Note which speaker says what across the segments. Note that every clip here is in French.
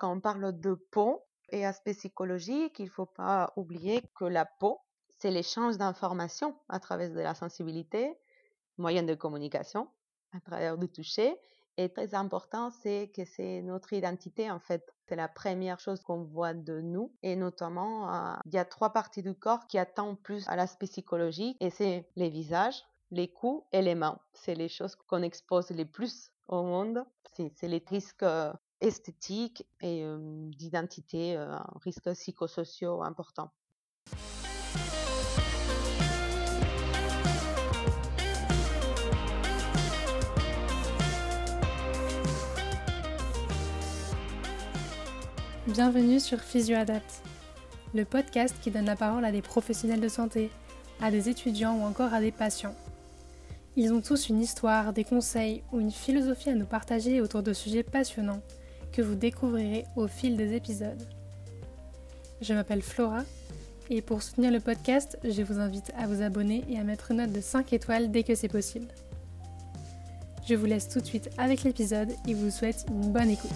Speaker 1: Quand on parle de peau et aspect psychologique, il ne faut pas oublier que la peau, c'est l'échange d'informations à travers de la sensibilité, moyen de communication, à travers du toucher. Et très important, c'est que c'est notre identité en fait. C'est la première chose qu'on voit de nous. Et notamment, euh, il y a trois parties du corps qui attendent plus à l'aspect psychologique. Et c'est les visages, les coups et les mains. C'est les choses qu'on expose les plus au monde. C'est les risques esthétiques et d'identité, risques psychosociaux importants.
Speaker 2: Bienvenue sur PhysioAdapt, le podcast qui donne la parole à des professionnels de santé, à des étudiants ou encore à des patients. Ils ont tous une histoire, des conseils ou une philosophie à nous partager autour de sujets passionnants que vous découvrirez au fil des épisodes. Je m'appelle Flora et pour soutenir le podcast, je vous invite à vous abonner et à mettre une note de 5 étoiles dès que c'est possible. Je vous laisse tout de suite avec l'épisode et vous souhaite une bonne écoute.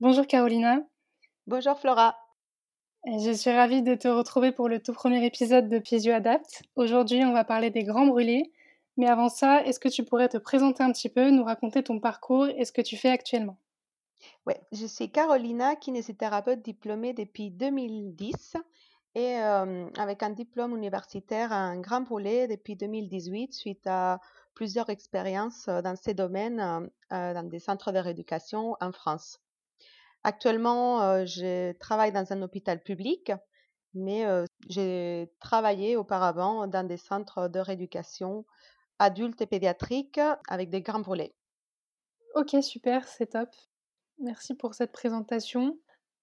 Speaker 2: Bonjour Carolina.
Speaker 1: Bonjour Flora.
Speaker 2: Je suis ravie de te retrouver pour le tout premier épisode de Piésio Adapt. Aujourd'hui, on va parler des grands brûlés. Mais avant ça, est-ce que tu pourrais te présenter un petit peu, nous raconter ton parcours et ce que tu fais actuellement?
Speaker 1: Oui, je suis Carolina, kinésithérapeute diplômée depuis 2010 et avec un diplôme universitaire un grand brûlé depuis 2018 suite à plusieurs expériences dans ces domaines euh, dans des centres de rééducation en France. Actuellement, je travaille dans un hôpital public, mais j'ai travaillé auparavant dans des centres de rééducation adultes et pédiatriques avec des grands brûlés.
Speaker 2: Ok, super, c'est top. Merci pour cette présentation.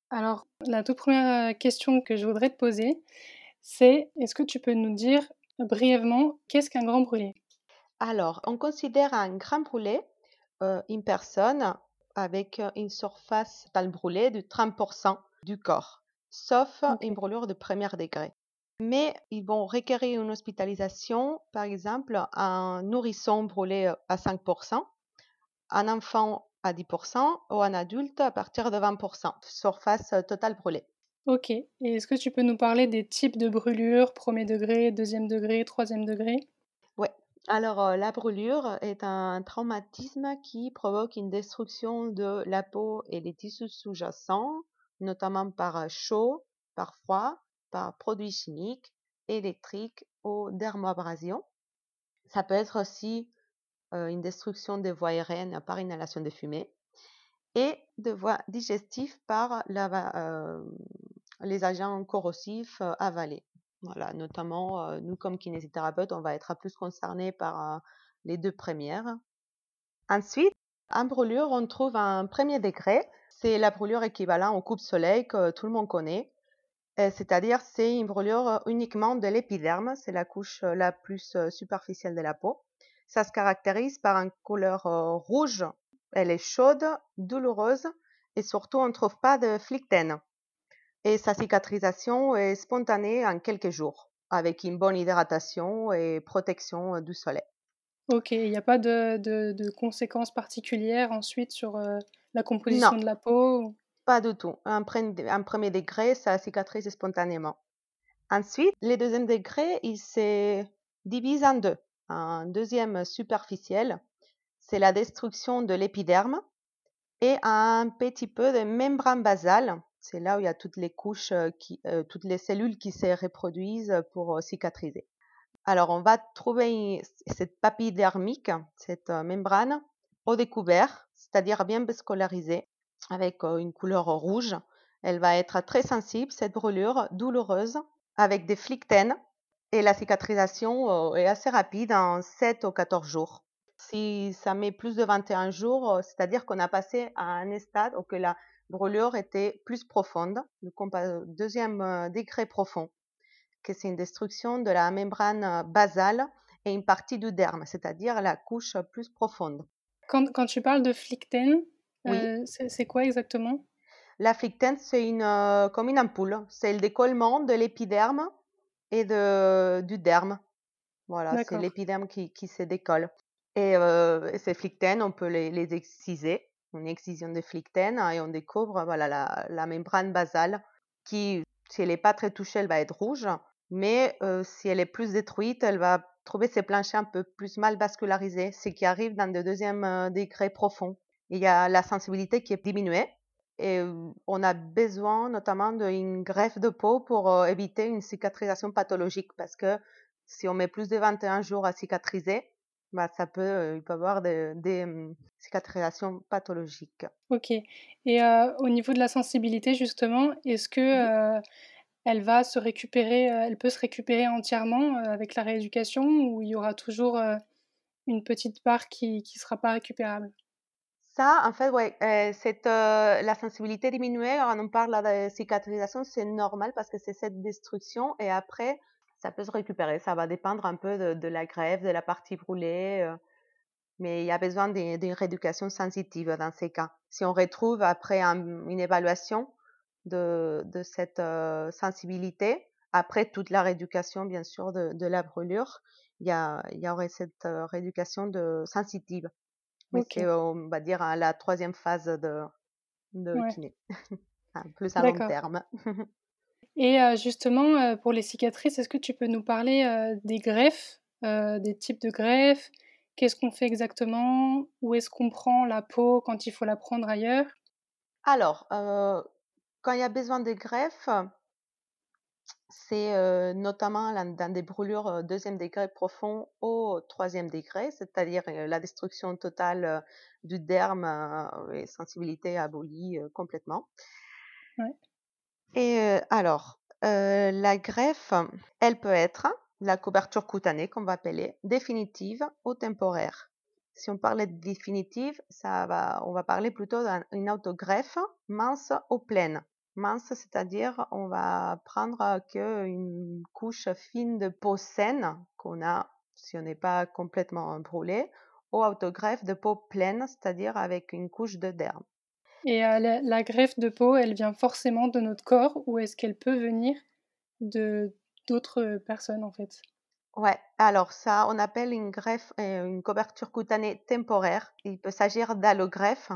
Speaker 2: Alors, la toute première question que je voudrais te poser, c'est est-ce que tu peux nous dire brièvement qu'est-ce qu'un grand brûlé?
Speaker 1: Alors, on considère un grand brûlé une personne avec une surface totale brûlée de 30% du corps, sauf une brûlure de premier degré. Mais ils vont requérir une hospitalisation, par exemple, un nourrisson brûlé à 5%, un enfant à 10% ou un adulte à partir de 20%, surface totale brûlée.
Speaker 2: Ok. Et est-ce que tu peux nous parler des types de brûlures, premier degré, deuxième degré, troisième degré?
Speaker 1: Alors, la brûlure est un traumatisme qui provoque une destruction de la peau et des tissus sous-jacents, notamment par chaud, par froid, par produits chimiques, électriques ou dermoabrasion. Ça peut être aussi une destruction des voies aériennes par inhalation de fumée et de voies digestives par les agents corrosifs avalés. Voilà, notamment, nous comme kinésithérapeutes, on va être plus concernés par les deux premières. Ensuite, en brûlure, on trouve un premier degré. C'est la brûlure équivalente au coupe-soleil que tout le monde connaît. C'est-à-dire, c'est une brûlure uniquement de l'épiderme. C'est la couche la plus superficielle de la peau. Ça se caractérise par une couleur rouge. Elle est chaude, douloureuse et surtout, on ne trouve pas de flictène et sa cicatrisation est spontanée en quelques jours, avec une bonne hydratation et protection du soleil.
Speaker 2: Ok, il n'y a pas de, de, conséquences particulières ensuite sur la composition de la peau
Speaker 1: Pas du tout. Un, premier degré, ça cicatrise spontanément. Ensuite, les deuxième degrés, il se divise en deux. Un deuxième superficiel, c'est la destruction de l'épiderme et un petit peu de membrane basale c'est là où il y a toutes les couches, qui, toutes les cellules qui se reproduisent pour cicatriser. Alors, on va trouver cette papille dermique, cette membrane, au découvert, c'est-à-dire bien scolarisée, avec une couleur rouge. Elle va être très sensible, cette brûlure douloureuse, avec des flictènes, et la cicatrisation est assez rapide, en 7 ou 14 jours. Si ça met plus de 21 jours, c'est-à-dire qu'on a passé à un stade où que la brûlure était plus profonde, le deuxième euh, degré profond, que c'est une destruction de la membrane basale et une partie du derme, c'est-à-dire la couche plus profonde.
Speaker 2: Quand, quand tu parles de flictène, euh, c'est quoi exactement?
Speaker 1: La flictène, c'est une, comme une ampoule. C'est le décollement de l'épiderme et de, du derme. Voilà, c'est l'épiderme qui, qui se décolle. Et ces flictènes, on peut les, les exciser, une excision de flictènes, et on découvre voilà, la, la membrane basale qui, si elle n'est pas très touchée, elle va être rouge, mais si elle est plus détruite, elle va trouver ses planchers un peu plus mal vascularisés, ce qui arrive dans le deuxième degré profond. Il y a la sensibilité qui est diminuée et on a besoin notamment d'une greffe de peau pour éviter une cicatrisation pathologique parce que si on met plus de 21 jours à cicatriser, bah, ça peut, il peut y avoir des, des mmh, cicatrisations pathologiques.
Speaker 2: Ok. Et au niveau de la sensibilité, justement, est-ce que
Speaker 1: Mmh
Speaker 2: elle va se récupérer, elle peut se récupérer entièrement avec la rééducation ou il y aura toujours une petite part qui ne sera pas récupérable?
Speaker 1: Ça, en fait, ouais, cette, la sensibilité diminuée, on parle de cicatrisation, c'est normal parce que c'est cette destruction et après, ça peut se récupérer. Ça va dépendre un peu de, la grève, de la partie brûlée. mais il y a besoin d'une rééducation sensitive dans ces cas. Si on retrouve après une évaluation de, cette sensibilité, après toute la rééducation, bien sûr, de, de la brûlure, il y, y aurait cette rééducation de sensitive. Mais c'est, on va dire, à la troisième phase de, de kiné. plus à long terme.
Speaker 2: Et justement, pour les cicatrices, est-ce que tu peux nous parler des greffes, des types de greffes? Qu'est-ce qu'on fait exactement? Où est-ce qu'on prend la peau quand il faut la prendre ailleurs?
Speaker 1: Alors, quand il y a besoin de greffes, c'est notamment dans des brûlures deuxième degré profond au troisième degré, c'est-à-dire la destruction totale du derme et sensibilité abolie complètement.
Speaker 2: Ouais.
Speaker 1: Et alors, la greffe, elle peut être la couverture cutanée qu'on va appeler définitive ou temporaire. Si on parlait de définitive, ça va, on va parler plutôt d'une autogreffe mince ou pleine. Mince, c'est-à-dire on va prendre qu'une couche fine de peau saine qu'on a si on n'est pas complètement brûlé, ou autogreffe de peau pleine, c'est-à-dire avec une couche de derme.
Speaker 2: Et la, greffe de peau, elle vient forcément de notre corps ou est-ce qu'elle peut venir de d'autres personnes en fait?
Speaker 1: Ouais, alors ça, on appelle une greffe, une couverture cutanée temporaire. Il peut s'agir d'allogreffe,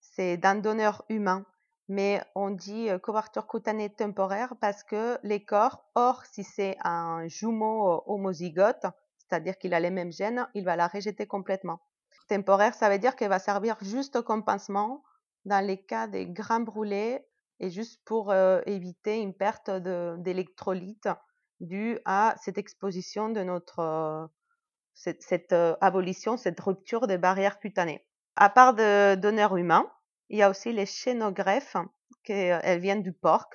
Speaker 1: c'est d'un donneur humain, mais on dit couverture cutanée temporaire parce que les corps, or si c'est un jumeau homozygote, c'est-à-dire qu'il a les mêmes gènes, il va la rejeter complètement. Temporaire, ça veut dire qu'elle va servir juste comme pansement dans les cas des grains brûlés et juste pour éviter une perte d'électrolytes due à cette exposition de notre cette, abolition, cette rupture des barrières cutanées. À part de donneurs humains, il y a aussi les chénogreffes, qui elles viennent du porc.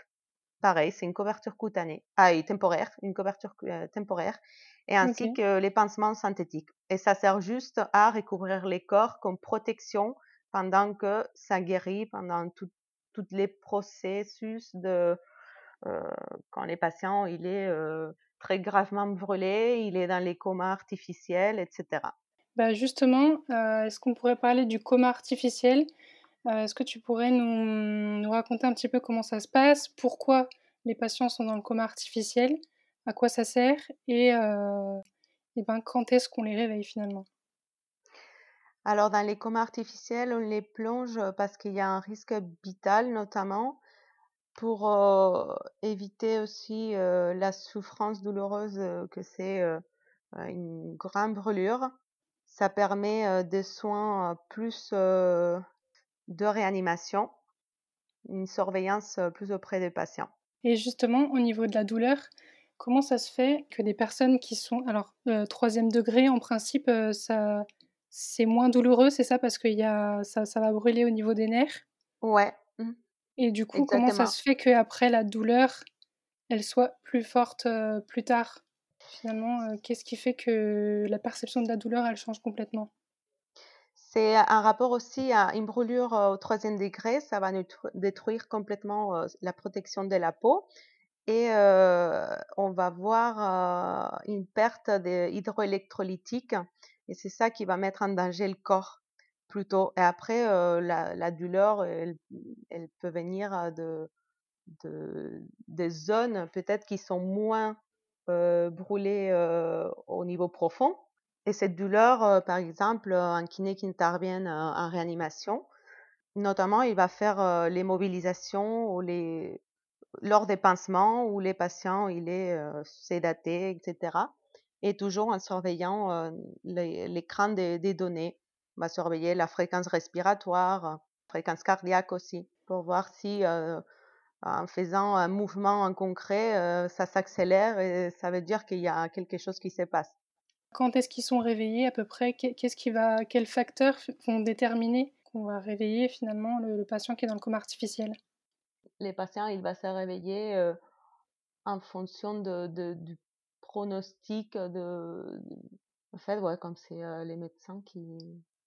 Speaker 1: Pareil, c'est une couverture cutanée, ah, et temporaire, une couverture temporaire, et ainsi que les pansements synthétiques. Et ça sert juste à recouvrir les corps comme protection pendant que ça guérit, pendant tous les processus de quand les patients il est très gravement brûlé, il est dans les comas artificiels, etc.
Speaker 2: Bah justement, est-ce qu'on pourrait parler du coma artificiel? Est-ce que tu pourrais nous, raconter un petit peu comment ça se passe, pourquoi les patients sont dans le coma artificiel, à quoi ça sert et, et ben, quand est-ce qu'on les réveille finalement?
Speaker 1: Alors, dans les comas artificiels, on les plonge parce qu'il y a un risque vital, notamment pour éviter aussi la souffrance douloureuse que c'est une grande brûlure. Ça permet des soins plus de réanimation, une surveillance plus auprès des patients.
Speaker 2: Et justement, au niveau de la douleur, comment ça se fait que des personnes qui sont, alors troisième degré, en principe, ça, c'est moins douloureux, c'est ça? Parce que y a, ça, ça va brûler au niveau des nerfs?
Speaker 1: Ouais. Mmh.
Speaker 2: Et du coup, comment ça se fait qu'après la douleur, elle soit plus forte plus tard? Finalement, qu'est-ce qui fait que la perception de la douleur, elle change complètement?
Speaker 1: C'est un rapport aussi à une brûlure au troisième degré. Ça va détruire complètement la protection de la peau. Et on va voir une perte hydroélectrolytique. Et c'est ça qui va mettre en danger le corps plutôt. Et après, la, douleur, elle, peut venir de, de, des zones peut-être qui sont moins brûlées au niveau profond. Et cette douleur, par exemple, un kiné qui intervient en réanimation, notamment, il va faire les mobilisations ou les lors des pansements où les patients il est sédaté, etc. Et toujours en surveillant l'écran des, des, données. On va surveiller la fréquence respiratoire, fréquence cardiaque aussi, pour voir si en faisant un mouvement en concret, ça s'accélère et ça veut dire qu'il y a quelque chose qui se passe.
Speaker 2: Quand est-ce qu'ils sont réveillés à peu près? Qu'est-ce qui va, quels facteurs vont déterminer qu'on va réveiller finalement le, patient qui est dans le coma artificiel?
Speaker 1: Les patients, il va se réveiller en fonction de, du pronostic de, en fait, ouais, comme c'est les médecins qui,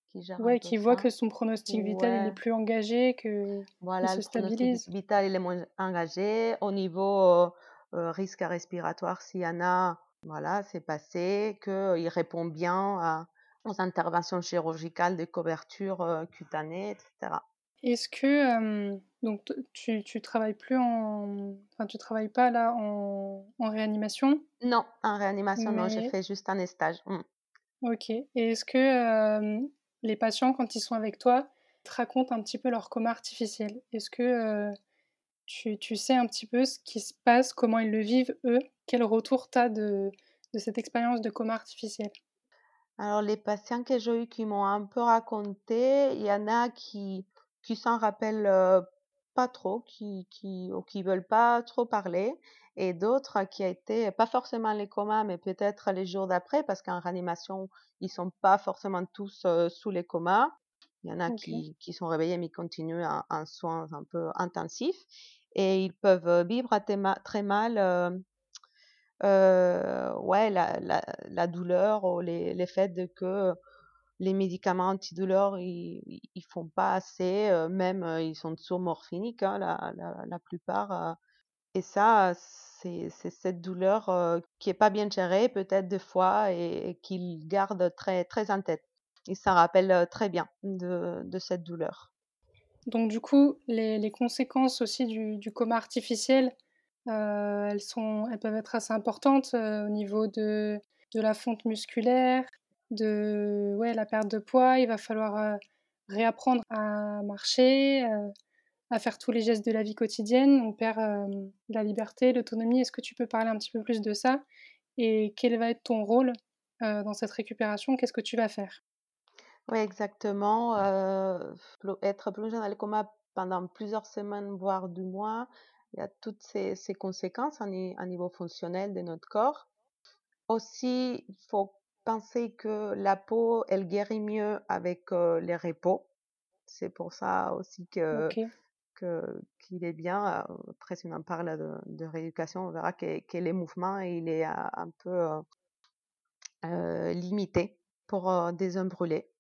Speaker 1: qui gèrent.
Speaker 2: Ouais, qui voient que son pronostic vital est plus engagé, que
Speaker 1: voilà, se stabilise. Le pronostic vital il est moins engagé. Au niveau risque respiratoire, s'il y en a, voilà, c'est passé, qu'il répond bien aux interventions chirurgicales de couverture cutanée, etc.
Speaker 2: Est-ce que donc tu tu travailles plus en enfin tu travailles pas là en, en réanimation?
Speaker 1: Non, en réanimation non, j'ai fait juste un stage. Mmh.
Speaker 2: Ok. Et est-ce que les patients quand ils sont avec toi te racontent un petit peu leur coma artificiel? Est-ce que tu, tu, sais un petit peu ce qui se passe, comment ils le vivent eux? Quel retour tu as de, de cette expérience de coma artificiel?
Speaker 1: Alors les patients que j'ai eu qui m'ont un peu raconté, il y en a qui qui s'en rappellent pas trop, qui, qui, ou qui veulent pas trop parler, et d'autres qui a été, pas forcément les comas, mais peut-être les jours d'après, parce qu'en réanimation, ils sont pas forcément tous sous les comas. Il y en a qui, qui, sont réveillés, mais qui continuent en, soins un peu intensifs, et ils peuvent vivre très mal euh, ouais, la, la, la, douleur ou les, les faits que les médicaments antidouleurs, ils, ils font pas assez, euh, même euh, ils sont sous morphiniques, hein, la, la, la, plupart. Euh. et ça, c'est cette douleur qui est pas bien gérée, peut-être des fois, et, et qu'ils gardent très, très en tête. Ils s'en rappellent très bien de, de, cette douleur.
Speaker 2: Donc du coup, les, les conséquences aussi du, du coma artificiel, elles, sont, elles peuvent être assez importantes au niveau de, de la fonte musculaire, de ouais, la perte de poids, il va falloir réapprendre à marcher, à faire tous les gestes de la vie quotidienne. On perd la liberté, l'autonomie. Est-ce que tu peux parler un petit peu plus de ça? Et quel va être ton rôle dans cette récupération? Qu'est-ce que tu vas faire?
Speaker 1: Oui, exactement. être plongé dans le coma pendant plusieurs semaines, voire du mois, il y a toutes ces, conséquences à, niveau fonctionnel de notre corps. Aussi, il faut penser que la peau, elle guérit mieux avec les repos. C'est pour ça aussi que qu'il est bien. Après, si on en parle de, rééducation, on verra que, que les mouvements, il est un peu limité pour brûler.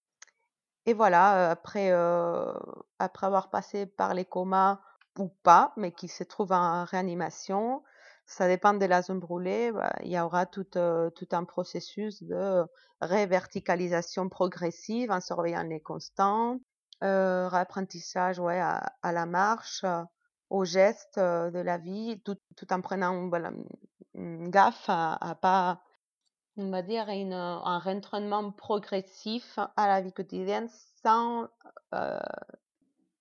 Speaker 1: Et voilà, après, après avoir passé par les comas ou pas, mais qui se trouve en réanimation, ça dépend de la zone brûlée, bah, il y aura tout, tout un processus de réverticalisation progressive en surveillant les constants, euh, réapprentissage ouais, à, la marche, aux gestes de la vie, tout, tout en prenant voilà, une gaffe à, pas, on va dire, un rentraînement progressif à la vie quotidienne sans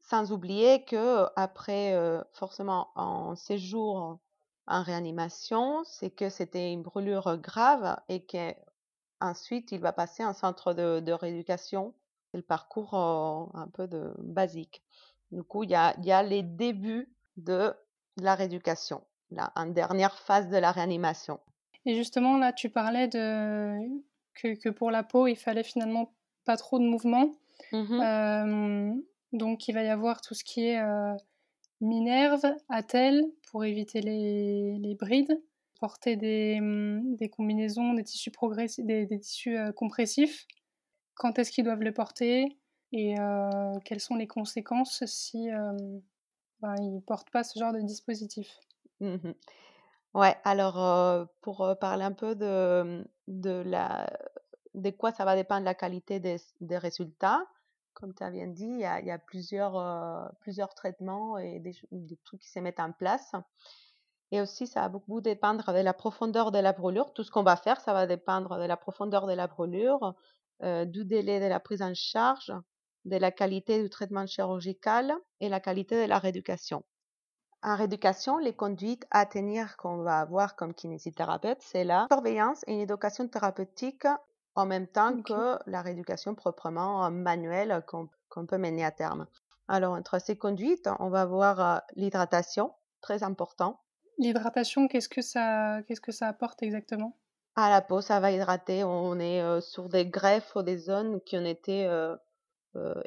Speaker 1: sans oublier que après forcément en séjour en réanimation, c'est que c'était une brûlure grave et qu'ensuite il va passer en centre de, rééducation. C'est le parcours un peu de basique. Du coup, il y a, y a les débuts de la rééducation, là, en dernière phase de la réanimation.
Speaker 2: Et justement, là, tu parlais de que, que pour la peau, il fallait finalement pas trop de mouvement. Mmh donc il va y avoir tout ce qui est euh, minerve, attelle, pour éviter les, brides, porter des, hum, combinaisons, des tissus, des, tissus euh, compressifs, quand est-ce qu'ils doivent les porter et euh, quelles sont les conséquences si ben, ils ne portent pas ce genre de dispositif?
Speaker 1: Mmh ouais, alors pour parler un peu de, de, la, de quoi ça va dépendre la qualité des, des résultats, comme tu as bien dit, il y a, plusieurs, plusieurs traitements et des, trucs qui se mettent en place. Et aussi, ça va beaucoup dépendre de la profondeur de la brûlure. Tout ce qu'on va faire, ça va dépendre de la profondeur de la brûlure, euh, du délai de la prise en charge, de la qualité du traitement chirurgical et la qualité de la rééducation. En rééducation, les conduites à tenir qu'on va avoir comme kinésithérapeute, c'est la surveillance et une éducation thérapeutique en même temps que la rééducation proprement manuelle qu'on peut mener à terme. Alors, entre ces conduites, on va avoir euh, l'hydratation, très important.
Speaker 2: L'hydratation, qu'est-ce que ça, qu'est-ce que ça apporte exactement?
Speaker 1: À la peau, ça va hydrater. On est euh, sur des greffes ou des zones qui ont été euh,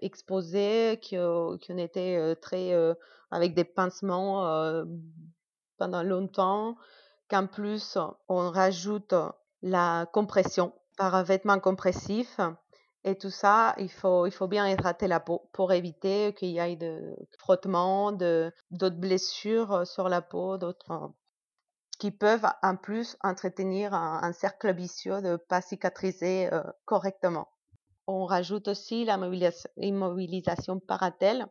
Speaker 1: exposées, qui, qui, ont été très avec des pincements pendant longtemps. Qu'en plus, on rajoute la compression par un vêtement compressif. Et tout ça, il faut, il faut bien hydrater la peau pour éviter qu'il y ait de frottements, d'autres blessures sur la peau, d'autres qui peuvent en plus entretenir un, cercle vicieux de pas cicatriser correctement. On rajoute aussi la immobilisation paratelle.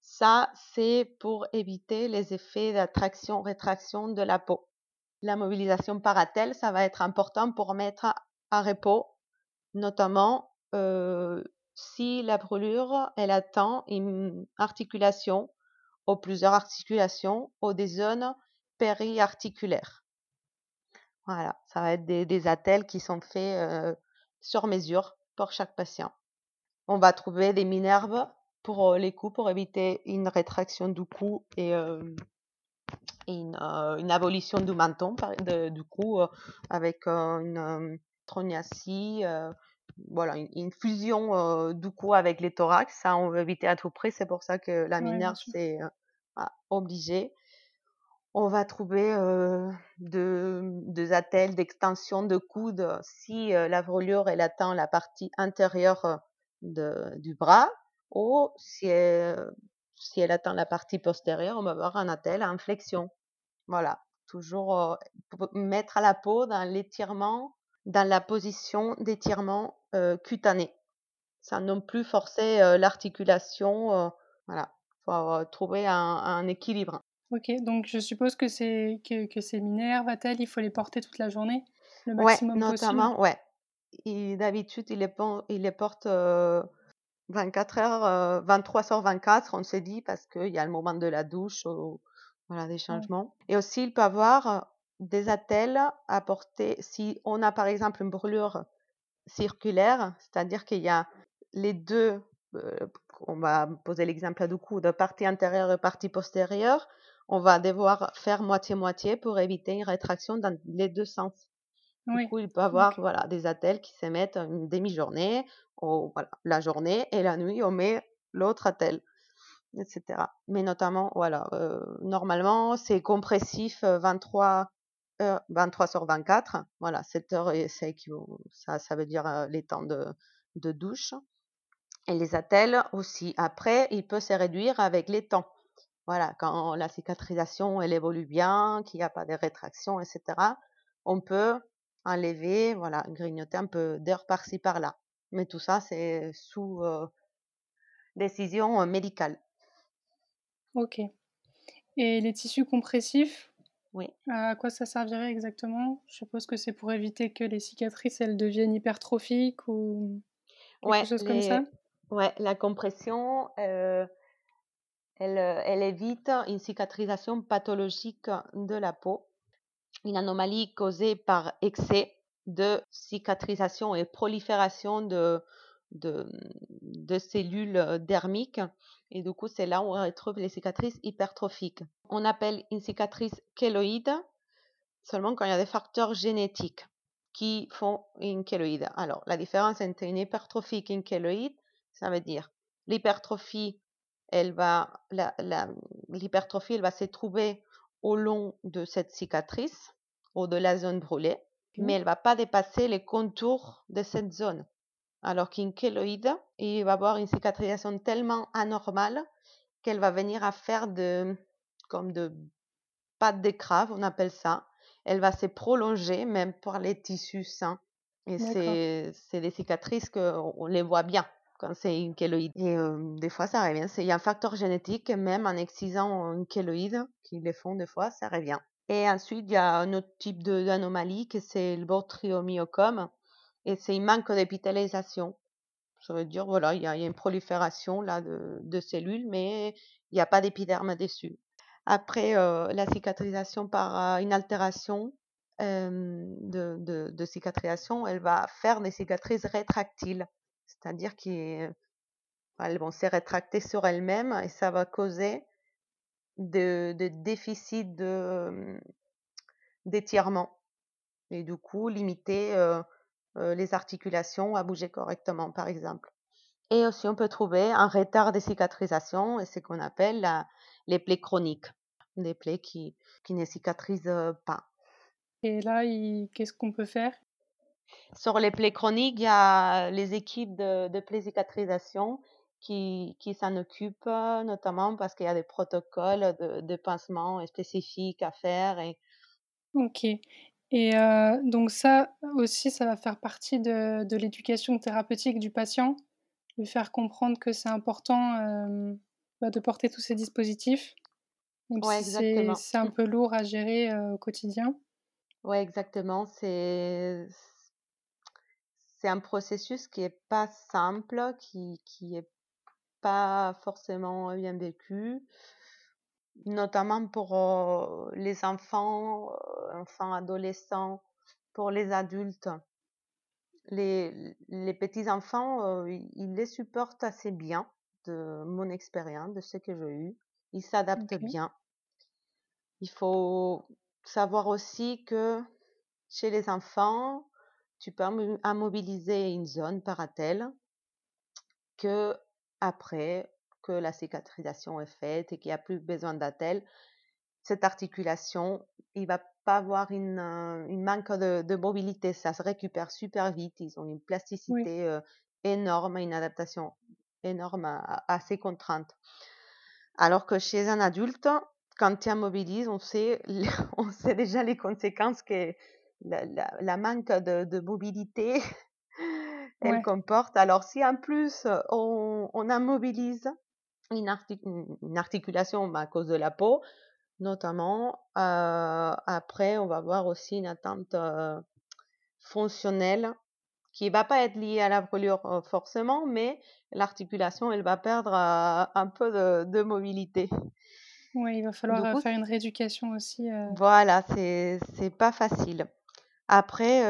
Speaker 1: Ça, c'est pour éviter les effets d'attraction-rétraction de la peau. La mobilisation paratelle, ça va être important pour mettre à repos, notamment si la brûlure, elle atteint une articulation ou plusieurs articulations ou des zones périarticulaires. Voilà, ça va être des, des qui sont faits sur mesure pour chaque patient. On va trouver des minerves pour les coups pour éviter une rétraction du cou et euh, une, abolition du menton, du coup, euh, avec euh, une troniacie, voilà, une, fusion du cou avec les thorax. Ça, on veut éviter à tout prix. C'est pour ça que la minerve, c'est obligé. On va trouver des attelles d'extension de coude si la brûlure elle atteint la partie intérieure de, du bras ou si elle, si elle atteint la partie postérieure, on va avoir un attel en flexion. Voilà, toujours mettre à la peau dans l'étirement, dans la position d'étirement cutané. Ça non plus forcer l'articulation. voilà, faut trouver un, équilibre.
Speaker 2: Ok, donc je suppose que, c'est, que, que ces minerves, il faut les porter toute la journée, le maximum
Speaker 1: ouais, notamment, ouais. d'habitude, il les, il les porte 24 heures, 23 sur 24, on s'est dit, parce qu'il y a le moment de la douche, voilà, des changements. Et aussi, il peut avoir des attelles à porter si on a par exemple une brûlure circulaire, c'est-à-dire qu'il y a les deux, on va poser l'exemple du coup, de partie antérieure et partie postérieure, on va devoir faire moitié-moitié pour éviter une rétraction dans les deux sens. Du coup, il peut avoir voilà, des attelles qui se mettent une demi-journée, voilà, la journée, et la nuit, on met l'autre attelle, etc. Mais notamment, voilà, normalement, c'est compressif 23 heures, 23 sur 24. Voilà, 7 heures, et ça, ça veut dire les temps de, de douche. Et les attelles aussi. Après, il peut se réduire avec les temps. Voilà, quand la cicatrisation, elle évolue bien, qu'il n'y a pas de rétraction, etc., on peut enlever, voilà, grignoter un peu d'air par-ci par-là. Mais tout ça, c'est sous décision médicale.
Speaker 2: Ok. Et les tissus compressifs,
Speaker 1: oui.
Speaker 2: à quoi ça servirait exactement? Je suppose que c'est pour éviter que les cicatrices, elles deviennent hypertrophiques ou quelque chose comme ça?
Speaker 1: Ouais, la compression, elle, elle évite une cicatrisation pathologique de la peau une anomalie causée par excès de cicatrisation et prolifération de, de, cellules dermiques. Et du coup, c'est là où on retrouve les cicatrices hypertrophiques. On appelle une cicatrice kéloïde seulement quand il y a des facteurs génétiques qui font une kéloïde. Alors, la différence entre une hypertrophique et une kéloïde, ça veut dire l'hypertrophie, elle va, l'hypertrophie, elle va se trouver au long de cette cicatrice ou de la zone brûlée, mais elle ne va pas dépasser les contours de cette zone. Alors qu'une kéloïde, il va avoir une cicatrisation tellement anormale qu'elle va venir à faire de, comme de pâte d'écrave, on appelle ça. Elle va se prolonger même pour les tissus sains. Et c'est des cicatrices qu'on les voit bien. Quand c'est une kéloïde. Et des fois, ça revient. Il y a un facteur génétique, même en excisant une kéloïde, qui les font des fois, ça revient. Et ensuite, il y a un autre type d'anomalie, que c'est le botryomyocome, et c'est un manque d'épithélisation. Ça veut dire, voilà, il y, a, une prolifération là de, cellules, mais il n'y a pas d'épiderme dessus. Après, la cicatrisation par une altération de, cicatrisation, elle va faire des cicatrices rétractiles, c'est-à-dire qu'elles vont se rétracter sur elles-mêmes et ça va causer de, de déficits d'étirement et du coup limiter les articulations à bouger correctement, par exemple. Et aussi, on peut trouver un retard de cicatrisation, et ce qu'on appelle les plaies chroniques, des plaies qui, qui ne cicatrisent pas.
Speaker 2: Et là, qu'est-ce qu'on peut faire?
Speaker 1: Sur les plaies chroniques, il y a les équipes de, de plaies cicatrisation qui, qui s'en occupent, notamment parce qu'il y a des protocoles de, de pincement spécifiques à faire. Et...
Speaker 2: Ok. Et donc ça aussi, ça va faire partie de, de l'éducation thérapeutique du patient, lui faire comprendre que c'est important bah, de porter tous ces dispositifs, même si c'est un peu lourd à gérer au quotidien.
Speaker 1: Oui, exactement. C'est c'est un processus qui est pas simple, qui qui est pas forcément bien vécu, notamment pour les enfants, enfants, adolescents, pour les adultes. Les, les petits enfants, ils les supportent assez bien, de mon expérience, de ce que j'ai eu. Ils s'adaptent bien. Il faut savoir aussi que chez les enfants, tu peux immobiliser une zone paratelle que après que la cicatrisation est faite et qu'il n'y a plus besoin d'attelle, cette articulation, il va pas avoir une, une manque de, mobilité, ça se récupère super vite, ils ont une plasticité énorme, une adaptation énorme à, ces contraintes. Alors que chez un adulte, quand tu immobilises, on sait, on sait déjà les conséquences que la, manque de, mobilité elle comporte. Alors si en plus on, on immobilise une, articulation à cause de la peau, notamment, après on va voir aussi une attente fonctionnelle qui va pas être liée à la brûlure forcément, mais l'articulation elle va perdre un peu de mobilité.
Speaker 2: Oui, il va falloir faire une rééducation aussi.
Speaker 1: Voilà, c'est pas facile. Après,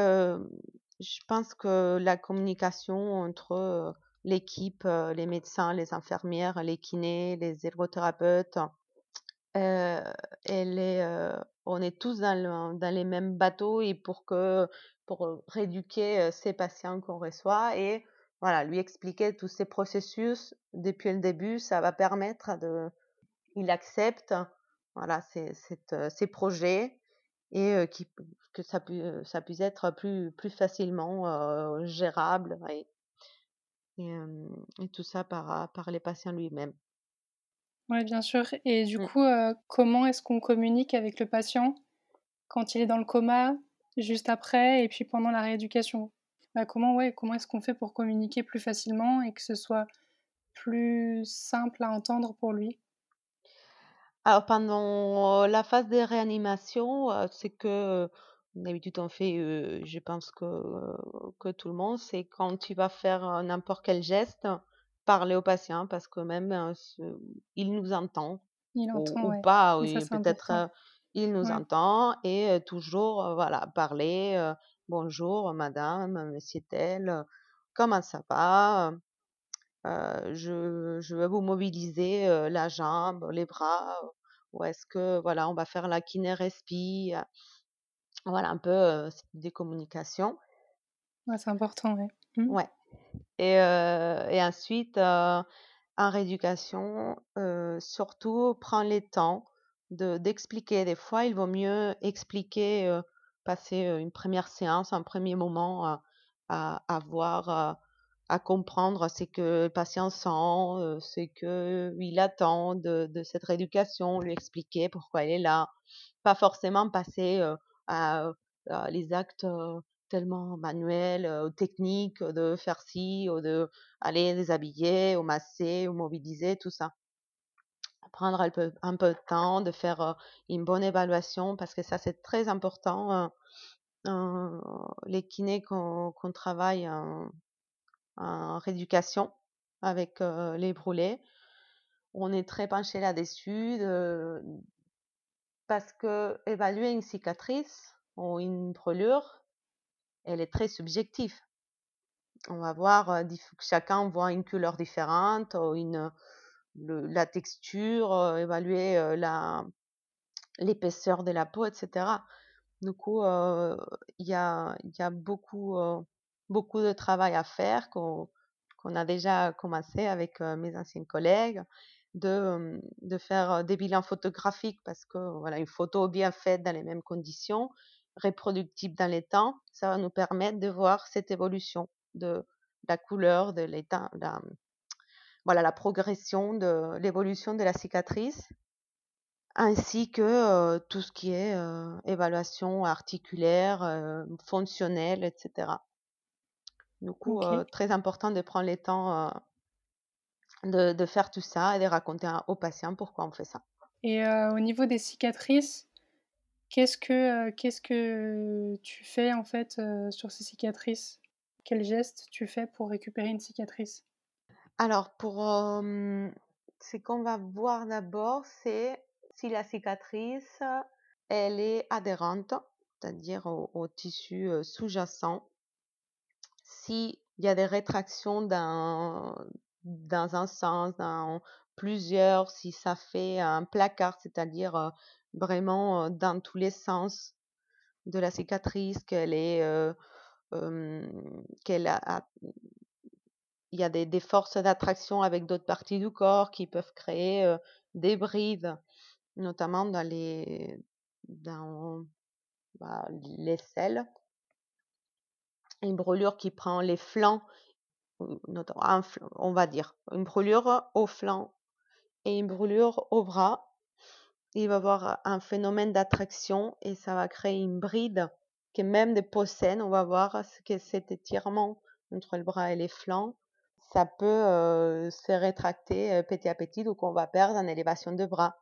Speaker 1: je pense que la communication entre l'équipe, les médecins, les infirmières, les kinés, les ergothérapeutes, elle est, on est tous dans, dans, les mêmes bateaux et pour que pour rééduquer ces patients qu'on reçoit et voilà, lui expliquer tous ces processus depuis le début, ça va permettre de il accepte voilà, ces, ces projets et qui, que ça, ça puisse être plus, plus facilement gérable et, et, tout ça par, par les patients lui-même.
Speaker 2: Oui, bien sûr. Et du
Speaker 1: mmh.
Speaker 2: coup, comment est-ce qu'on communique avec le patient quand il est dans le coma, juste après et puis pendant la rééducation? Bah, Comment, ouais, comment est-ce qu'on fait pour communiquer plus facilement et que ce soit plus simple à entendre pour lui?
Speaker 1: Alors pendant la phase de réanimation, c'est que d'habitude on fait, je pense que, que tout le monde, c'est quand tu vas faire n'importe quel geste, parler au patient parce que même il nous entend
Speaker 2: il entend,
Speaker 1: ou, pas, oui, peut-être il nous entend et toujours voilà parler bonjour madame, monsieur tel, comment ça va je, je vais vous mobiliser la jambe, les bras, ou est-ce que voilà, on va faire la kiné respi, voilà un peu des communications.
Speaker 2: Ouais, c'est important, ouais. Mmh.
Speaker 1: Ouais. Et, et ensuite, en rééducation, surtout prends les temps de d'expliquer. Des fois, il vaut mieux expliquer, passer une première séance, un premier moment à, à voir à comprendre ce que le patient sent, ce qu'il attend de, cette rééducation, lui expliquer pourquoi elle est là. Pas forcément passer à, les actes tellement manuel, ou technique de faire ci ou de aller déshabiller ou masser ou mobiliser, tout ça. Prendre un peu de temps, de faire, une bonne évaluation parce que ça, c'est très important, les kinés qu'on travaille en rééducation avec, les brûlés. On est très penché là-dessus parce que évaluer une cicatrice ou une brûlure, elle est très subjective. On va voir, chacun voit une couleur différente la texture, évaluer, la l'épaisseur de la peau etc. Du coup, il y a beaucoup, beaucoup de travail à faire qu'on qu'on a déjà commencé avec, mes anciens collègues de, de faire, des bilans photographiques parce que voilà, une photo bien faite dans les mêmes conditions, reproductible dans les temps, ça va nous permettre de voir cette évolution de la couleur, de l'état la voilà, la progression de l'évolution de la cicatrice ainsi que, tout ce qui est, évaluation articulaire, fonctionnelle etc. Du coup, très important de prendre le temps, de de faire tout ça et de raconter aux patients pourquoi on fait ça.
Speaker 2: Et au niveau des cicatrices, qu'est-ce que, qu'est-ce que tu fais en fait, sur ces cicatrices? Quels gestes tu fais pour récupérer une cicatrice?
Speaker 1: Alors pour, ce qu'on va voir d'abord, c'est si la cicatrice, elle est adhérente, c'est-à-dire au, au tissu sous-jacent. S'il y a des rétractions dans, dans un sens, dans plusieurs, si ça fait un placard, c'est-à-dire vraiment dans tous les sens de la cicatrice, qu'elle est, qu'elle a, il y a des, des forces d'attraction avec d'autres parties du corps qui peuvent créer des brides, notamment dans les, dans bah, les selles. Une brûlure qui prend les flancs on va dire, une brûlure au flanc et une brûlure au bras. Il va y avoir un phénomène d'attraction et ça va créer une bride que même des peaux saines, on va voir que cet étirement entre le bras et les flancs, ça peut se rétracter petit à petit, donc on va perdre en élévation de bras.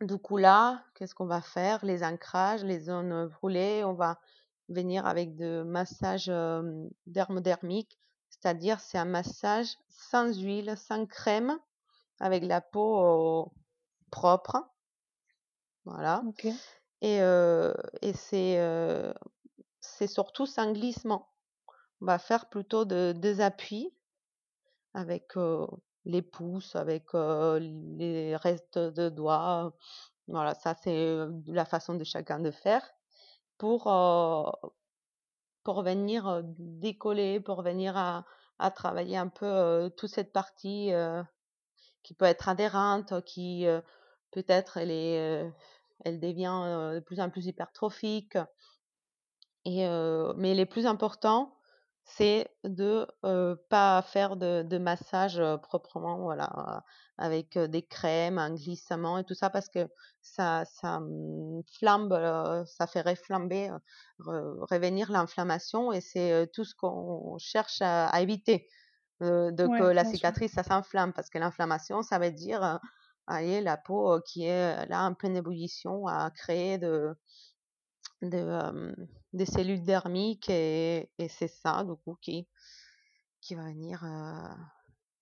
Speaker 1: Du coup là, qu'est-ce qu'on va faire? Les ancrages, les zones brûlées, on va venir avec de massages dermodermiques c'est-à-dire c'est un massage sans huile, sans crème, avec la peau propre. Voilà. Et, et c'est, c'est surtout sans glissement. On va faire plutôt de, des appuis avec les pouces, avec les restes de doigts. Voilà, ça c'est la façon de chacun de faire pour, pour venir décoller, pour venir à, à travailler un peu toute cette partie qui peut être adhérente, qui peut-être elle est, elle devient de plus en plus hypertrophique. Et mais les plus importants, c'est de pas faire de, de massage proprement, voilà, avec des crèmes, un glissement et tout ça, parce que ça, ça flambe, ça fait réflamber, revenir l'inflammation et c'est tout ce qu'on cherche à, éviter. de que la cicatrice, ça s'inflamme, parce que l'inflammation, ça veut dire, allez, la peau qui est là en pleine ébullition à créer de, de, des cellules dermiques et, c'est ça, du coup, qui, qui va venir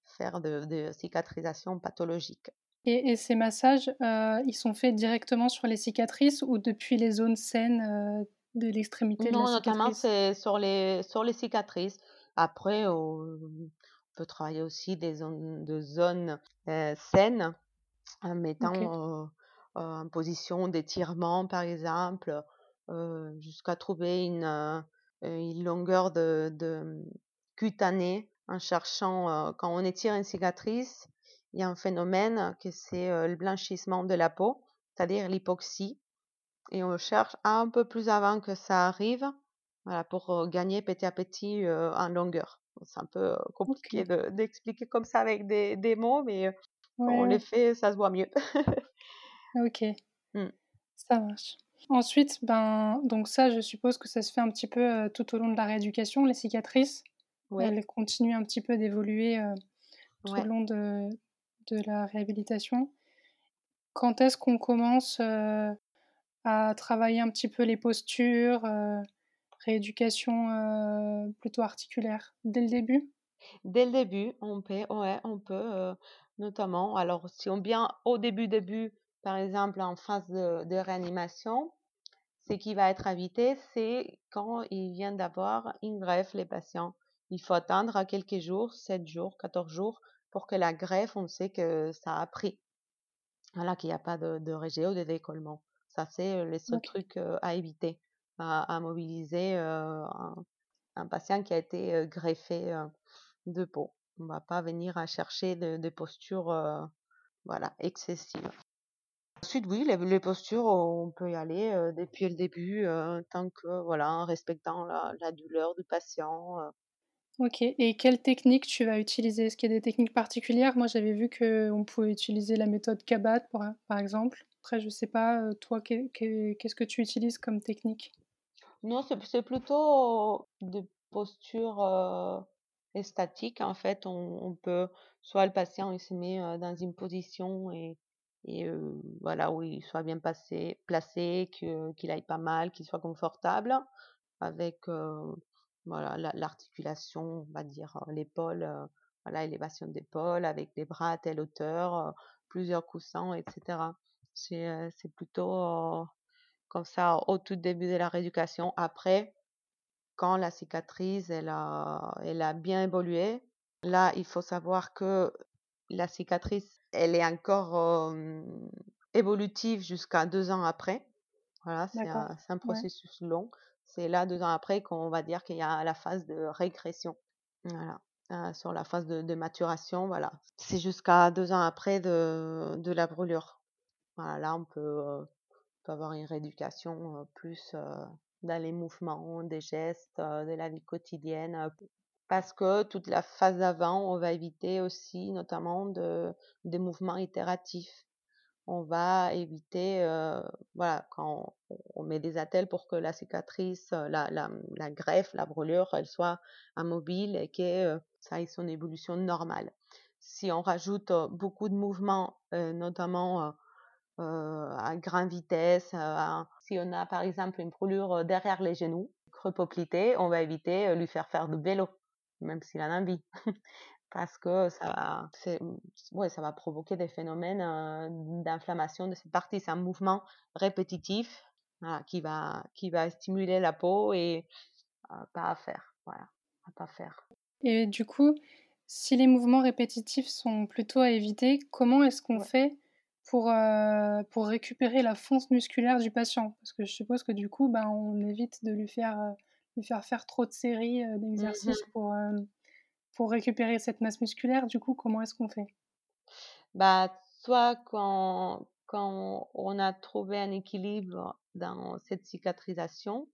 Speaker 1: faire de, cicatrisation pathologique.
Speaker 2: Et, ces massages, ils sont faits directement sur les cicatrices ou depuis les zones saines de l'extrémité
Speaker 1: Non,
Speaker 2: de la
Speaker 1: notamment c'est sur les, sur les cicatrices. Après, on peut travailler aussi des zones, de zones saines en mettant en position d'étirement, par exemple, jusqu'à trouver une, une longueur de, de cutanée en cherchant, quand on étire une cicatrice, il y a un phénomène que c'est le blanchissement de la peau, c'est-à-dire l'hypoxie. Et on cherche un peu plus avant que ça arrive, voilà, pour gagner petit à petit en longueur. C'est un peu compliqué d'expliquer comme ça avec des, des mots, mais quand on les fait, ça se voit mieux.
Speaker 2: ok, mmh. ça marche. Ensuite, ben, donc ça, je suppose que ça se fait un petit peu tout au long de la rééducation, les cicatrices. Elles continuent un petit peu d'évoluer tout au long de, de la réhabilitation. Quand est-ce qu'on commence à travailler un petit peu les postures, rééducation plutôt articulaire? Dès le début?
Speaker 1: Dès le début, on peut ouais, on peut, notamment alors si on bien au début, début, par exemple en phase de de réanimation, ce qui va être évité, c'est quand ils viennent d'avoir une greffe, les patients. Il faut attendre quelques jours, 7 jours, 14 jours pour que la greffe, on sait que ça a pris. Voilà, qu'il y a pas de de rejet ou de décollement. Ça, c'est, le seul truc, heu, à éviter, à à mobiliser, heu, un un patient qui a été, heu, greffé, de peau. On va pas venir à chercher de des postures, voilà, excessives. Ensuite, oui, les les postures, on peut y aller, heu, depuis le début, heu, tant que voilà, en respectant la la douleur du patient, heu.
Speaker 2: OK et quelle technique tu vas utiliser? Est-ce qu'il y a des techniques particulières? Moi, j'avais vu qu'on pouvait utiliser la méthode Kabat pour par exemple. Après, je sais pas, toi, qu'est qu'est qu'est-ce que tu utilises comme technique?
Speaker 1: Non, c'est c'est plutôt des postures, heu, statiques en fait. On on peut soit le patient il se met, dans une position et et voilà, où il soit bien placé, qu'il aille pas mal, qu'il soit confortable avec, voilà, la l'articulation, on va dire, l'épaule, heu, voilà, élévation d'épaule avec les bras à telle hauteur, plusieurs coussins et cetera. C'est, c'est plutôt, comme ça au tout début de la rééducation. Après, quand la cicatrice elle a elle a bien évolué, là, il faut savoir que la cicatrice, elle est encore, évolutive jusqu'à 2 ans après. Voilà, c'est un
Speaker 2: Ouais.
Speaker 1: processus long. C'est là 2 ans après qu'on va dire qu'il y a la phase de régression. Voilà, heu, sur la phase de de maturation, voilà. C'est jusqu'à 2 ans après de de la brûlure. Voilà, là on peut, on peut avoir une rééducation, heu, plus, dans les mouvements, des gestes, de la vie quotidienne, parce que toute la phase d'avant, on va éviter aussi notamment de des mouvements itératifs. On va éviter, heu, voilà, quand on met des attelles pour que la cicatrice, heu, la greffe, la brûlure, elle soit immobile et que, heu, ça ait son évolution normale. Si on rajoute, heu, beaucoup de mouvements, notamment, à grande vitesse, si on a par exemple une brûlure, derrière les genoux, creux poplité, on va éviter, lui faire faire du vélo, même s'il en a envie. Parce que ça va ouais, ça va provoquer des phénomènes, heu, d'inflammation de cette partie. C'est un mouvement répétitif, voilà, qui va qui va stimuler la peau et heu, pas à faire, voilà, à pas faire.
Speaker 2: Et du coup, si les mouvements répétitifs sont plutôt à éviter, comment est-ce qu'on
Speaker 1: Ouais.
Speaker 2: fait pour, heu, pour récupérer la fonte musculaire du patient? Parce que je suppose que du coup, ben, on évite de lui faire, lui faire faire trop de séries, heu, d'exercices
Speaker 1: Mmh
Speaker 2: pour, pour récupérer cette masse musculaire. Du coup, comment est-ce qu'on fait?
Speaker 1: Bah, soit quand quand on a trouvé un équilibre dans cette cicatrisation,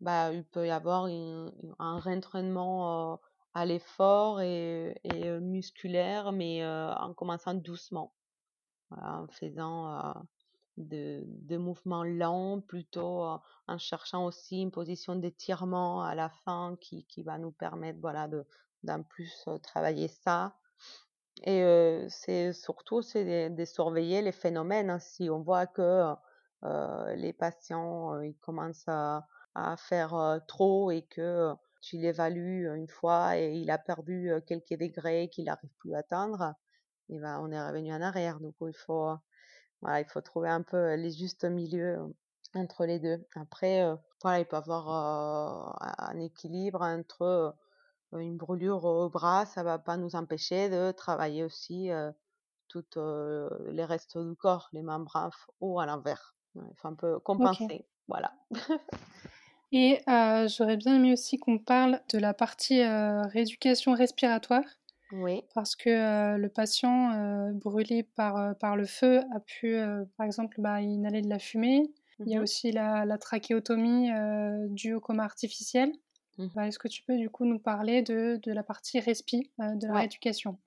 Speaker 1: bah, il peut y avoir une un réentraînement, à l'effort et et musculaire, mais en commençant doucement. Voilà, en faisant, de mouvements lents, plutôt, en cherchant aussi une position d'étirement à la fin qui qui va nous permettre, voilà, de d'en plus, heu, travailler ça et heu, c'est surtout, c'est de surveiller les phénomènes, hein. Si on voit que, heu les patients, ils commencent à à faire, trop et que, tu l'évalues, une fois et il a perdu, quelques degrés qu'il n'arrive plus à atteindre et ben, on est revenu en arrière. Donc il faut, voilà, il faut trouver un peu, heu, les justes milieux, heu, entre les 2. Après, heu, voilà, il peut y avoir, un équilibre entre, une brûlure au bras, ça va pas nous empêcher de travailler aussi, toutes, les restes du corps, les membres ou à l'envers. Il faut un peu compenser, voilà.
Speaker 2: Et j'aurais bien aimé aussi qu'on parle de la partie, rééducation respiratoire
Speaker 1: Oui.
Speaker 2: parce que, le patient, brûlé par, par le feu a pu, par exemple, bah, inhaler de la fumée. Il y a
Speaker 1: Mmh
Speaker 2: aussi la la trachéotomie, due au coma artificiel.
Speaker 1: Mmh.
Speaker 2: Bah, est-ce que tu peux du coup nous parler de de la partie respi, de la
Speaker 1: Ouais.
Speaker 2: rééducation?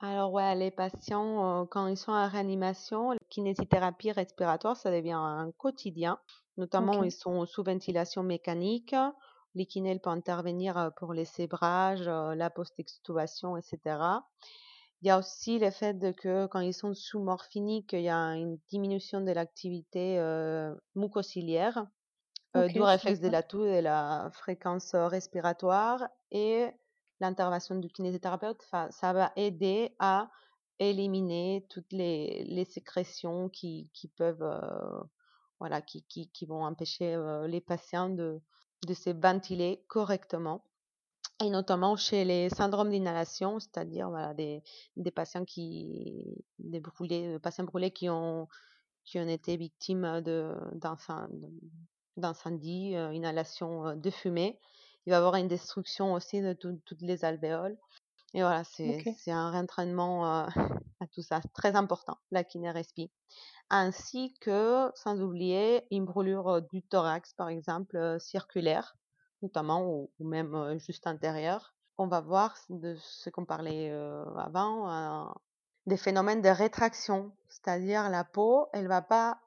Speaker 1: Alors ouais, les patients, quand ils sont en réanimation, kinésithérapie respiratoire, ça devient un quotidien. Notamment, ils sont sous ventilation mécanique. Kinés peuvent intervenir pour les sébrages, la post-extubation, etc. Il y a aussi le fait de que quand ils sont sous morphinique, il y a une diminution de l'activité mucociliaire,
Speaker 2: Ok,
Speaker 1: du réflexe de la toux et la fréquence respiratoire. Et l'intervention du kinésithérapeute, ça va aider à éliminer toutes les, les sécrétions qui, qui peuvent, euh, voilà, qui, qui, qui, vont empêcher euh, les patients de, de se ventiler correctement. Et notamment chez les syndromes d'inhalation, c'est-à-dire des, patients qui, des brûlés, patients brûlés qui ont, été victimes de, d'incendie, euh, inhalation de fumée. Il va y avoir une destruction aussi de toutes les alvéoles. Et voilà, c'est un réentraînement euh, à tout ça, très important, la kinérespi. Ainsi que, sans oublier, une brûlure du thorax, par exemple, circulaire, notamment, ou, ou même juste antérieure. On va voir de ce qu'on parlait euh, avant, euh, des phénomènes de rétraction, c'est-à-dire la peau, elle va pas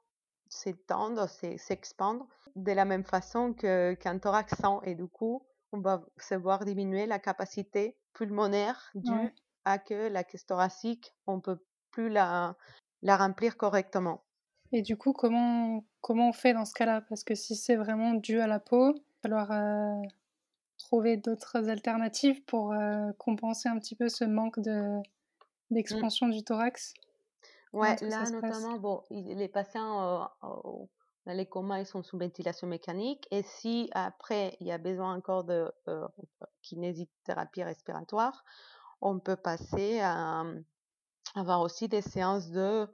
Speaker 1: s'étendre, s'expandre de la même façon qu'un thorax sans et du coup, on va se voir diminuer la capacité pulmonaire due
Speaker 2: Ouais.
Speaker 1: à que la caisse thoracique, on peut plus la, la remplir correctement.
Speaker 2: Et du coup, comment, comment on fait dans ce cas-là? Parce que si c'est vraiment dû à la peau, il va falloir euh, trouver d'autres alternatives pour euh, compenser un petit peu ce manque de d'expansion du thorax?
Speaker 1: Ouais, là notamment, bon, les patients euh, les comas, ils sont sous ventilation mécanique. Et si après, il y a besoin encore de euh, kinésithérapie respiratoire, on peut passer à avoir aussi des séances de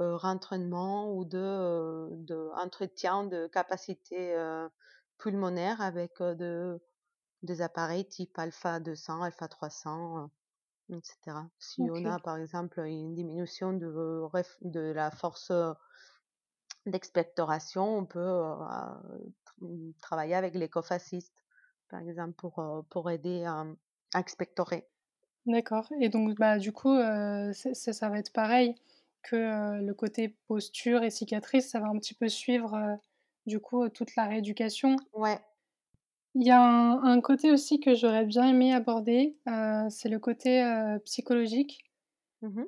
Speaker 1: euh, rentraînement ou de, euh, de entretien de capacité euh, pulmonaire avec euh, de, des appareils type alpha 200, alpha 300, euh, etc. Si on a par exemple une diminution de, de la force d'expectoration, on peut euh, tra- travailler avec l'écofasciste, par exemple, pour, pour aider à, à expectorer.
Speaker 2: D'accord. Et donc, bah, du coup, euh, ça va être pareil que euh, le côté posture et cicatrice, ça va un petit peu suivre, du coup, toute la rééducation?
Speaker 1: Ouais.
Speaker 2: Il y a un, un côté aussi que j'aurais bien aimé aborder, c'est le côté psychologique.
Speaker 1: Mhm.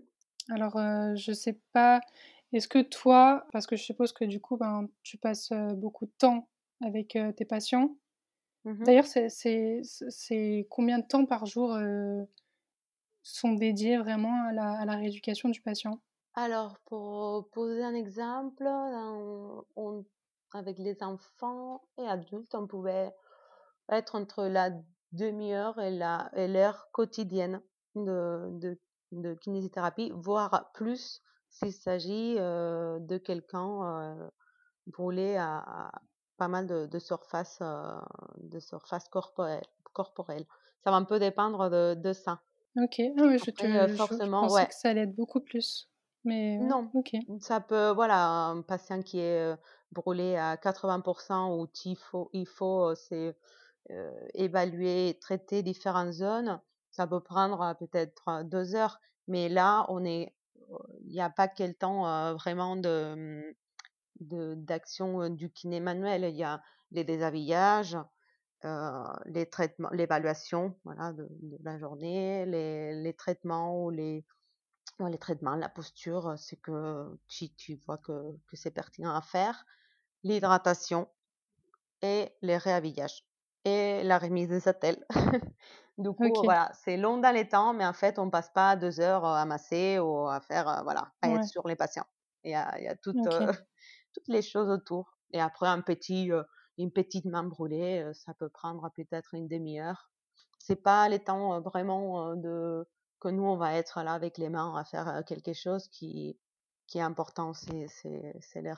Speaker 2: Alors, je sais pas, est-ce que toi, parce que je suppose que du coup, ben, tu passes beaucoup de temps avec tes patients.
Speaker 1: Mhm.
Speaker 2: D'ailleurs, c'est- c'est c'est combien de temps par jour euh, sont dédiés vraiment à la, à la rééducation du patient?
Speaker 1: Alors, pour poser un exemple, on- on- avec les enfants et adultes, on pouvait être entre la demi-heure et la et l'heure quotidienne de, de, de kinésithérapie, voire plus s'il s'agit euh, de quelqu'un euh, brûlé à, à pas mal de, de surface, euh, de surface corporelle, corporelle. Ça va un peu dépendre de, de ça.
Speaker 2: Ok, ah ouais, je,
Speaker 1: Après,
Speaker 2: te- je, je
Speaker 1: forcément,
Speaker 2: pensais
Speaker 1: ouais,
Speaker 2: que ça allait être beaucoup plus. Mais
Speaker 1: Non,
Speaker 2: ok.
Speaker 1: ça peut, voilà, un patient qui est brûlé à 80% ou il faut, il faut c'est euh, évaluer traiter différentes zones, ça peut prendre peut-être deux heures, mais là, on est, il n'y a pas quel temps euh, vraiment de, d'action euh, du kiné manuel. Il y a les déshabillages, euh, les traitements, l'évaluation, voilà, de, la journée, les, les traitements ou les les traitements, la posture, c'est que tu, tu vois que, que c'est pertinent à faire. L'hydratation et les réhabillages et la remise des attelles. du coup, voilà, c'est long dans les temps, mais en fait, on passe pas deux heures à masser ou à faire, voilà, à être sur les patients. Il y a, il y a toutes,
Speaker 2: ok.
Speaker 1: euh, toutes les choses autour. Et après, un petit, euh, une petite main brûlée, euh, ça peut prendre peut-être une demi-heure. C'est pas les temps euh, vraiment euh, de que nous on va être là avec les mains à faire euh, quelque chose qui qui est important. C'est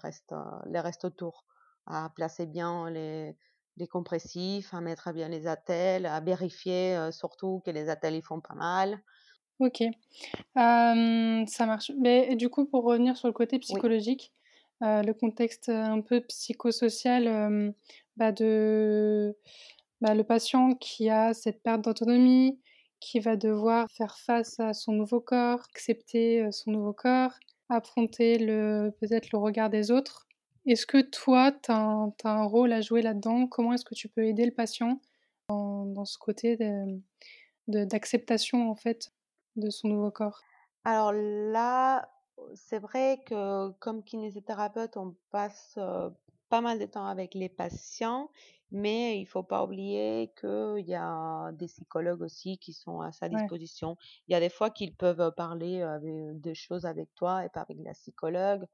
Speaker 1: restes euh, les restes autour, à placer bien les les compressifs, à mettre bien les attelles, à vérifier euh, surtout que les attelles ils font pas mal.
Speaker 2: Ok, Euh, ça marche. Mais du coup, pour revenir sur le côté
Speaker 1: Oui.
Speaker 2: psychologique, euh, le contexte un peu psychosocial bah de bah, le patient qui a cette perte d'autonomie, qui va devoir faire face à son nouveau corps, accepter son nouveau corps, affronter le peut-être le regard des autres. Est-ce que toi, tu as, un rôle à jouer là-dedans? Comment est-ce que tu peux aider le patient dans, dans ce côté d'acceptation, en fait, de son nouveau corps?
Speaker 1: Alors là, c'est vrai que comme kinésithérapeute, on passe pas mal de temps avec les patients, mais il faut pas oublier qu'il y a des psychologues aussi qui sont à sa disposition. Il y a des fois qu'ils peuvent parler de choses avec toi et pas avec la psychologue.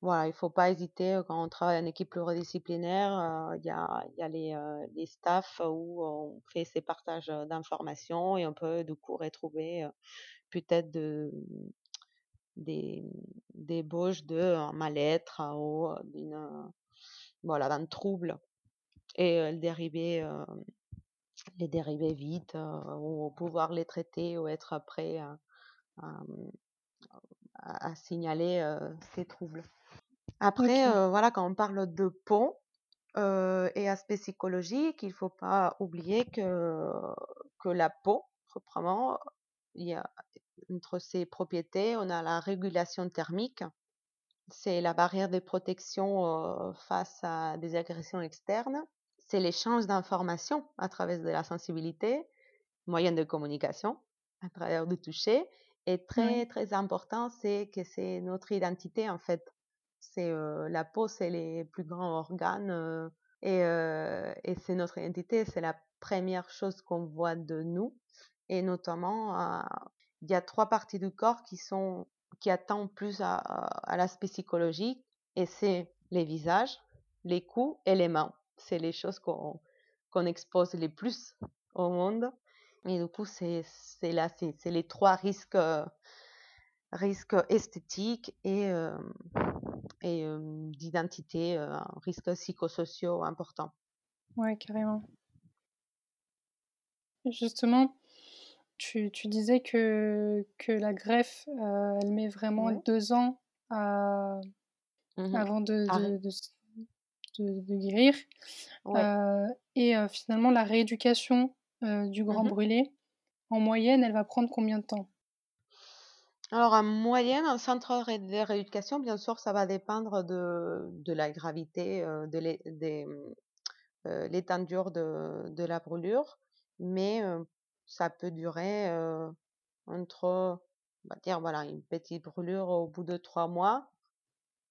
Speaker 1: Voilà, il faut pas hésiter quand on travaille en équipe pluridisciplinaire. Il y a, y a les, les staffs où on fait ces partages d'informations et on peut du coup retrouver peut-être de, des, des bauches de mal-être ou voilà d'un trouble et les dériver vite ou pouvoir les traiter ou être prêt à, signaler ces troubles. Après, voilà, quand on parle de peau et aspect psychologique, il ne faut pas oublier que, que la peau, proprement, il y a entre ses propriétés, on a la régulation thermique. C'est la barrière de protection face à des agressions externes. C'est l'échange d'informations à travers de la sensibilité, moyen de communication, à travers du toucher. Et très, très important, c'est que c'est notre identité, en fait. C'est la peau, c'est les plus grands organes et, et c'est notre identité. C'est la première chose qu'on voit de nous. Et notamment, il y a trois parties du corps qui sont qui attendent plus à, l'aspect psychologique et c'est les visages, les coups et les mains. C'est les choses qu'on qu'on expose les plus au monde. Et du coup, c'est là, c'est les trois risques, risques esthétiques et, et d'identité, risques psychosociaux importants.
Speaker 2: Ouais, carrément. Justement, tu, tu, disais que, que la greffe, euh, elle met vraiment deux ans à, mmh avant de, de, de, de, guérir. Euh, et euh, finalement, la rééducation du grand mmh brûlé, en moyenne, elle va prendre combien de temps?
Speaker 1: Alors, en moyenne, un centre de rééducation, bien sûr, ça va dépendre de, de la gravité, de mmh, l'étendue de, de la brûlure, mais ça peut durer entre, on va dire, voilà, une petite brûlure au bout de trois mois.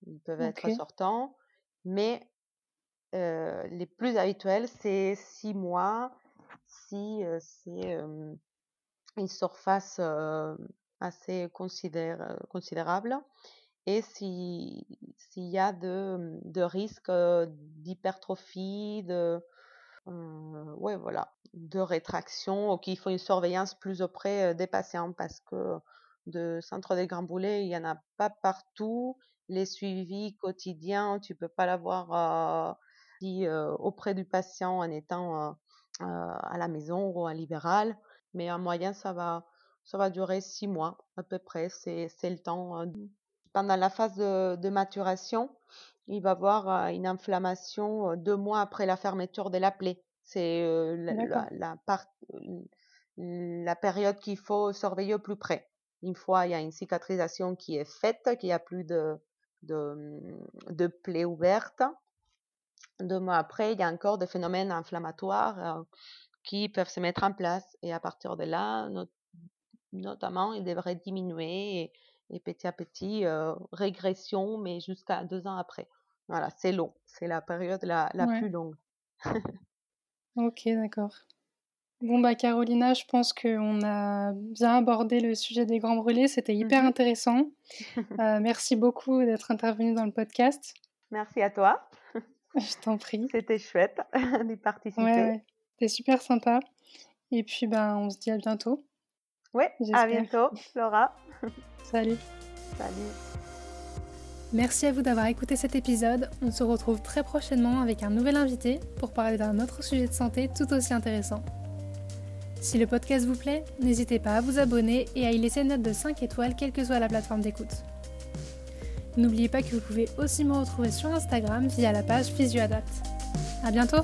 Speaker 1: Ils peuvent être sortants, mais les plus habituels, c'est six mois si c'est une surface assez considérable et s'il y a de, de risques d'hypertrophie, de, ouais, voilà, de rétraction ou qu'il faut une surveillance plus auprès des patients parce que de centre des grands boulets, il n'y en a pas partout. Les suivis quotidiens, tu peux pas l'avoir auprès du patient en étant à la maison ou en libéral. Mais en moyen, ça va, ça va durer six mois à peu près. C'est, le temps. Pendant la phase de, de maturation, il va avoir une inflammation deux mois après la fermeture de la plaie. C'est la, la, la, période qu'il faut surveiller au plus près. Une fois il y a une cicatrisation qui est faite, qu'il n'y a plus de, de, de plaie ouverte, deux mois après, il y a encore des phénomènes inflammatoires qui peuvent se mettre en place. Et à partir de là, notamment, il devrait diminuer et, petit à petit, régression, mais jusqu'à deux ans après. Voilà, c'est long. C'est la période la, la plus longue.
Speaker 2: ok, d'accord. Bon, bah, Carolina, je pense qu'on a bien abordé le sujet des grands brûlés. C'était hyper mmh intéressant. Euh, merci beaucoup d'être intervenue dans le podcast.
Speaker 1: Merci à toi.
Speaker 2: Je t'en prie.
Speaker 1: C'était chouette d'y participer.
Speaker 2: Ouais, C'était super sympa. Et puis, ben, on se dit à bientôt.
Speaker 1: Oui, à bientôt, Laura.
Speaker 2: Salut.
Speaker 1: Salut.
Speaker 2: Merci à vous d'avoir écouté cet épisode. On se retrouve très prochainement avec un nouvel invité pour parler d'un autre sujet de santé tout aussi intéressant. Si le podcast vous plaît, n'hésitez pas à vous abonner et à y laisser une note de 5 étoiles quelle que soit la plateforme d'écoute. N'oubliez pas que vous pouvez aussi me retrouver sur Instagram via la page PhysioAdapt. A bientôt